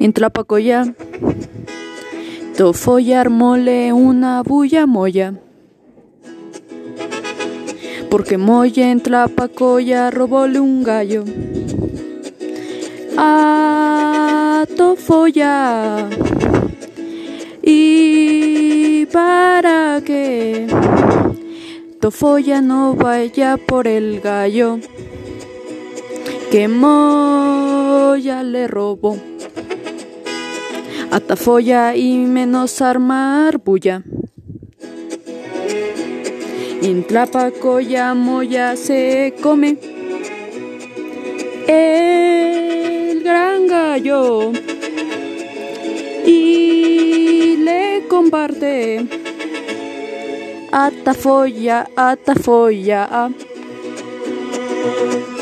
En Tlapacoya, Tofoya armole una bulla moya. Porque Moya en Tlapacoya robóle un gallo. A Tofoya. Y para que Tofoya no vaya por el gallo que Moya le robó. Atafoya y menos armar bulla. En Tlapacoya Moya se come el gran gallo y le comparte Atafoya, Atafoya.